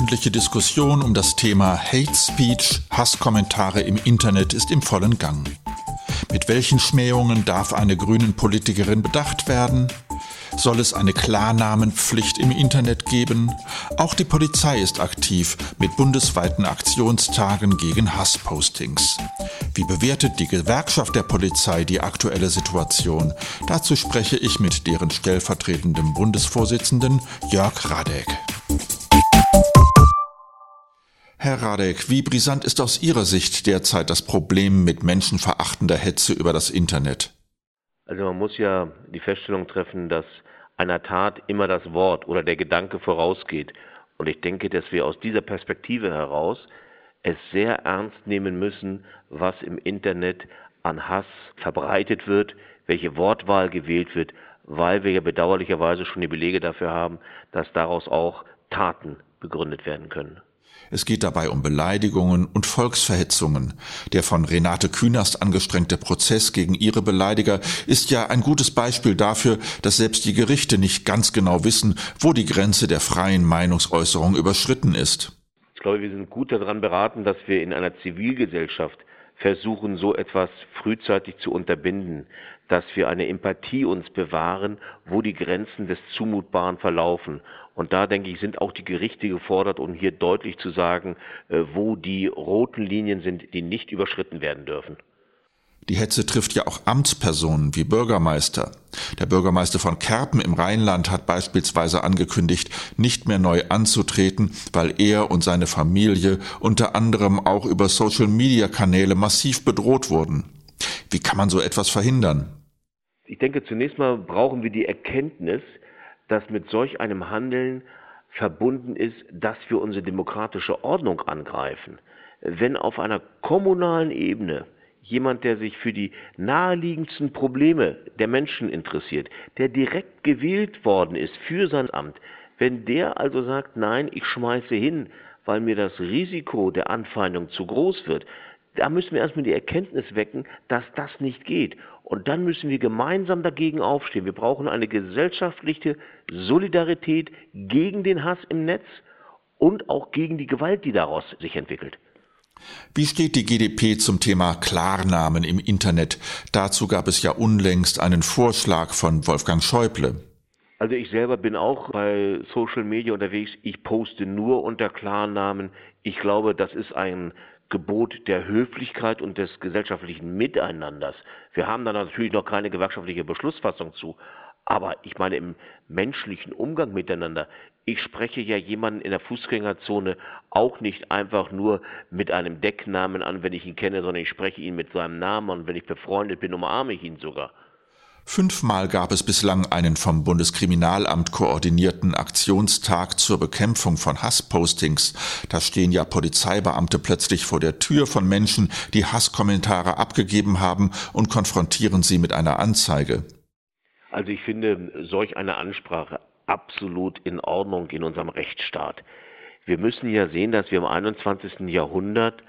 öffentliche Diskussion um das Thema Hate Speech, Hasskommentare im Internet ist im vollen Gang. Mit welchen Schmähungen darf eine grünen Politikerin bedacht werden? Soll es eine Klarnamenpflicht im Internet geben? Auch die Polizei ist aktiv mit bundesweiten Aktionstagen gegen Hasspostings. Wie bewertet die Gewerkschaft der Polizei die aktuelle Situation? Dazu spreche ich mit deren stellvertretendem Bundesvorsitzenden Jörg Radek. Herr Radek, wie brisant ist aus Ihrer Sicht derzeit das Problem mit menschenverachtender Hetze über das Internet? Also man muss ja die Feststellung treffen, dass einer Tat immer das Wort oder der Gedanke vorausgeht. Und ich denke, dass wir aus dieser Perspektive heraus es sehr ernst nehmen müssen, was im Internet an Hass verbreitet wird, welche Wortwahl gewählt wird, weil wir ja bedauerlicherweise schon die Belege dafür haben, dass daraus auch Taten begründet werden können. Es geht dabei um Beleidigungen und Volksverhetzungen. Der von Renate Künast angestrengte Prozess gegen ihre Beleidiger ist ja ein gutes Beispiel dafür, dass selbst die Gerichte nicht ganz genau wissen, wo die Grenze der freien Meinungsäußerung überschritten ist. Ich glaube, wir sind gut daran beraten, dass wir in einer Zivilgesellschaft versuchen, so etwas frühzeitig zu unterbinden, dass wir eine Empathie uns bewahren, wo die Grenzen des Zumutbaren verlaufen. Und da, denke ich, sind auch die Gerichte gefordert, um hier deutlich zu sagen, äh, wo die roten Linien sind, die nicht überschritten werden dürfen. Die Hetze trifft ja auch Amtspersonen wie Bürgermeister. Der Bürgermeister von Kerpen im Rheinland hat beispielsweise angekündigt, nicht mehr neu anzutreten, weil er und seine Familie unter anderem auch über Social-Media-Kanäle massiv bedroht wurden. Wie kann man so etwas verhindern? Ich denke, zunächst mal brauchen wir die Erkenntnis, dass mit solch einem Handeln verbunden ist, dass wir unsere demokratische Ordnung angreifen. Wenn auf einer kommunalen Ebene jemand, der sich für die naheliegendsten Probleme der Menschen interessiert, der direkt gewählt worden ist für sein Amt, wenn der also sagt, nein, ich schmeiße hin, weil mir das Risiko der Anfeindung zu groß wird, da müssen wir erstmal die Erkenntnis wecken, dass das nicht geht. Und dann müssen wir gemeinsam dagegen aufstehen. Wir brauchen eine gesellschaftliche Solidarität gegen den Hass im Netz und auch gegen die Gewalt, die daraus sich entwickelt. Wie steht die GDP zum Thema Klarnamen im Internet? Dazu gab es ja unlängst einen Vorschlag von Wolfgang Schäuble. Also ich selber bin auch bei Social Media unterwegs. Ich poste nur unter Klarnamen. Ich glaube, das ist ein Gebot der Höflichkeit und des gesellschaftlichen Miteinanders. Wir haben da natürlich noch keine gewerkschaftliche Beschlussfassung zu. Aber ich meine, im menschlichen Umgang miteinander, ich spreche ja jemanden in der Fußgängerzone auch nicht einfach nur mit einem Decknamen an, wenn ich ihn kenne, sondern ich spreche ihn mit seinem Namen und wenn ich befreundet bin, umarme ich ihn sogar. Fünfmal gab es bislang einen vom Bundeskriminalamt koordinierten Aktionstag zur Bekämpfung von Hasspostings. Da stehen ja Polizeibeamte plötzlich vor der Tür von Menschen, die Hasskommentare abgegeben haben und konfrontieren sie mit einer Anzeige. Also ich finde solch eine Ansprache absolut in Ordnung in unserem Rechtsstaat. Wir müssen ja sehen, dass wir im 21. Jahrhundert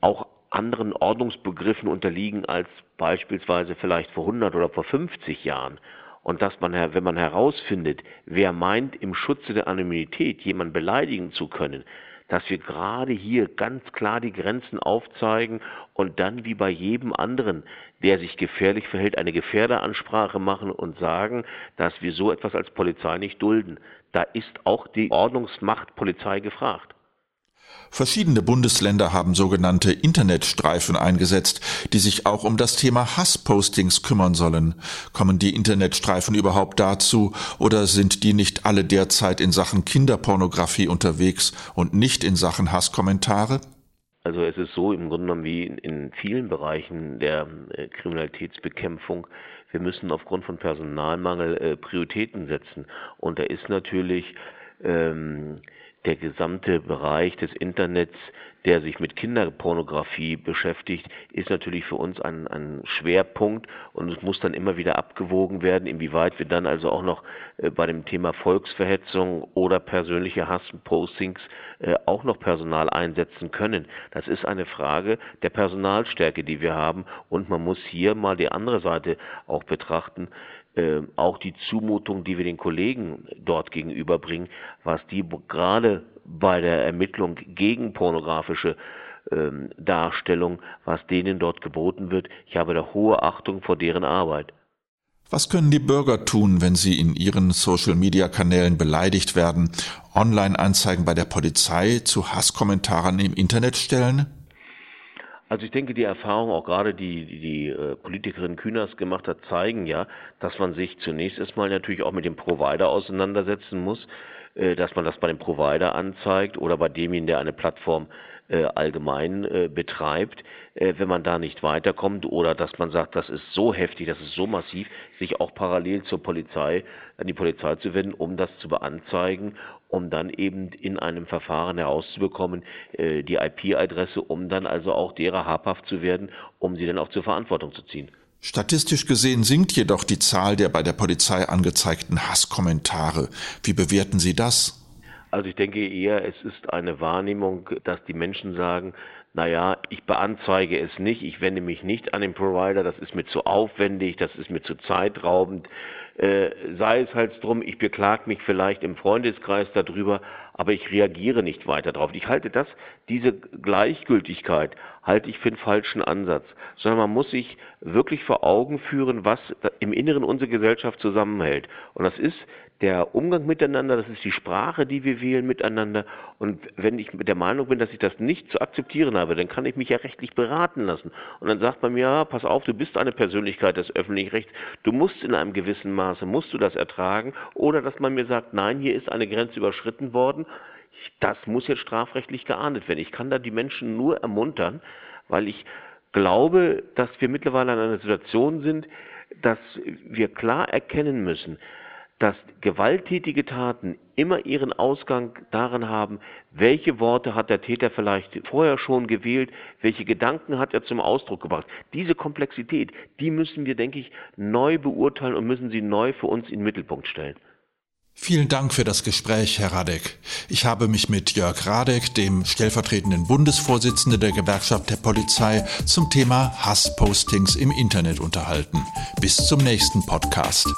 auch anderen Ordnungsbegriffen unterliegen als beispielsweise vielleicht vor 100 oder vor 50 Jahren. Und dass man, wenn man herausfindet, wer meint, im Schutze der Anonymität jemanden beleidigen zu können, dass wir gerade hier ganz klar die Grenzen aufzeigen und dann wie bei jedem anderen, der sich gefährlich verhält, eine Gefährderansprache machen und sagen, dass wir so etwas als Polizei nicht dulden. Da ist auch die Ordnungsmacht Polizei gefragt. Verschiedene Bundesländer haben sogenannte Internetstreifen eingesetzt, die sich auch um das Thema Hasspostings kümmern sollen. Kommen die Internetstreifen überhaupt dazu oder sind die nicht alle derzeit in Sachen Kinderpornografie unterwegs und nicht in Sachen Hasskommentare? Also es ist so im Grunde genommen wie in vielen Bereichen der äh, Kriminalitätsbekämpfung. Wir müssen aufgrund von Personalmangel äh, Prioritäten setzen. Und da ist natürlich ähm, der gesamte Bereich des Internets, der sich mit Kinderpornografie beschäftigt, ist natürlich für uns ein, ein Schwerpunkt und es muss dann immer wieder abgewogen werden, inwieweit wir dann also auch noch äh, bei dem Thema Volksverhetzung oder persönliche Hasspostings äh, auch noch Personal einsetzen können. Das ist eine Frage der Personalstärke, die wir haben und man muss hier mal die andere Seite auch betrachten äh, auch die Zumutung, die wir den Kollegen dort gegenüberbringen, was die gerade bei der Ermittlung gegen pornografische ähm, Darstellung, was denen dort geboten wird. Ich habe da hohe Achtung vor deren Arbeit. Was können die Bürger tun, wenn sie in ihren Social-Media-Kanälen beleidigt werden, Online-Anzeigen bei der Polizei zu Hasskommentaren im Internet stellen? Also ich denke, die Erfahrung, auch gerade die, die, die äh, Politikerin Kühners gemacht hat, zeigen ja, dass man sich zunächst erstmal natürlich auch mit dem Provider auseinandersetzen muss, äh, dass man das bei dem Provider anzeigt oder bei demjenigen, der eine Plattform äh, allgemein äh, betreibt, äh, wenn man da nicht weiterkommt oder dass man sagt, das ist so heftig, das ist so massiv, sich auch parallel zur Polizei, an die Polizei zu wenden, um das zu beanzeigen, um dann eben in einem Verfahren herauszubekommen, äh, die IP-Adresse, um dann also auch derer habhaft zu werden, um sie dann auch zur Verantwortung zu ziehen. Statistisch gesehen sinkt jedoch die Zahl der bei der Polizei angezeigten Hasskommentare. Wie bewerten Sie das? Also ich denke eher, es ist eine Wahrnehmung, dass die Menschen sagen, naja, ich beanzeige es nicht, ich wende mich nicht an den Provider, das ist mir zu aufwendig, das ist mir zu zeitraubend. Äh, sei es halt drum, ich beklag mich vielleicht im Freundeskreis darüber, aber ich reagiere nicht weiter darauf. Ich halte das, diese Gleichgültigkeit, halte ich für einen falschen Ansatz, sondern man muss sich wirklich vor Augen führen, was im Inneren unsere Gesellschaft zusammenhält. Und das ist der Umgang miteinander, das ist die Sprache, die wir wählen miteinander. Und wenn ich der Meinung bin, dass ich das nicht zu akzeptieren habe, dann kann ich mich ja rechtlich beraten lassen. Und dann sagt man mir, ja, pass auf, du bist eine Persönlichkeit des öffentlichen Rechts, du musst in einem gewissen Maße, musst du das ertragen. Oder dass man mir sagt, nein, hier ist eine Grenze überschritten worden, das muss jetzt strafrechtlich geahndet werden. Ich kann da die Menschen nur ermuntern, weil ich glaube, dass wir mittlerweile in einer Situation sind, dass wir klar erkennen müssen, dass gewalttätige Taten immer ihren Ausgang darin haben, welche Worte hat der Täter vielleicht vorher schon gewählt, welche Gedanken hat er zum Ausdruck gebracht. Diese Komplexität, die müssen wir, denke ich, neu beurteilen und müssen sie neu für uns in den Mittelpunkt stellen. Vielen Dank für das Gespräch, Herr Radek. Ich habe mich mit Jörg Radek, dem stellvertretenden Bundesvorsitzenden der Gewerkschaft der Polizei, zum Thema Hasspostings im Internet unterhalten. Bis zum nächsten Podcast.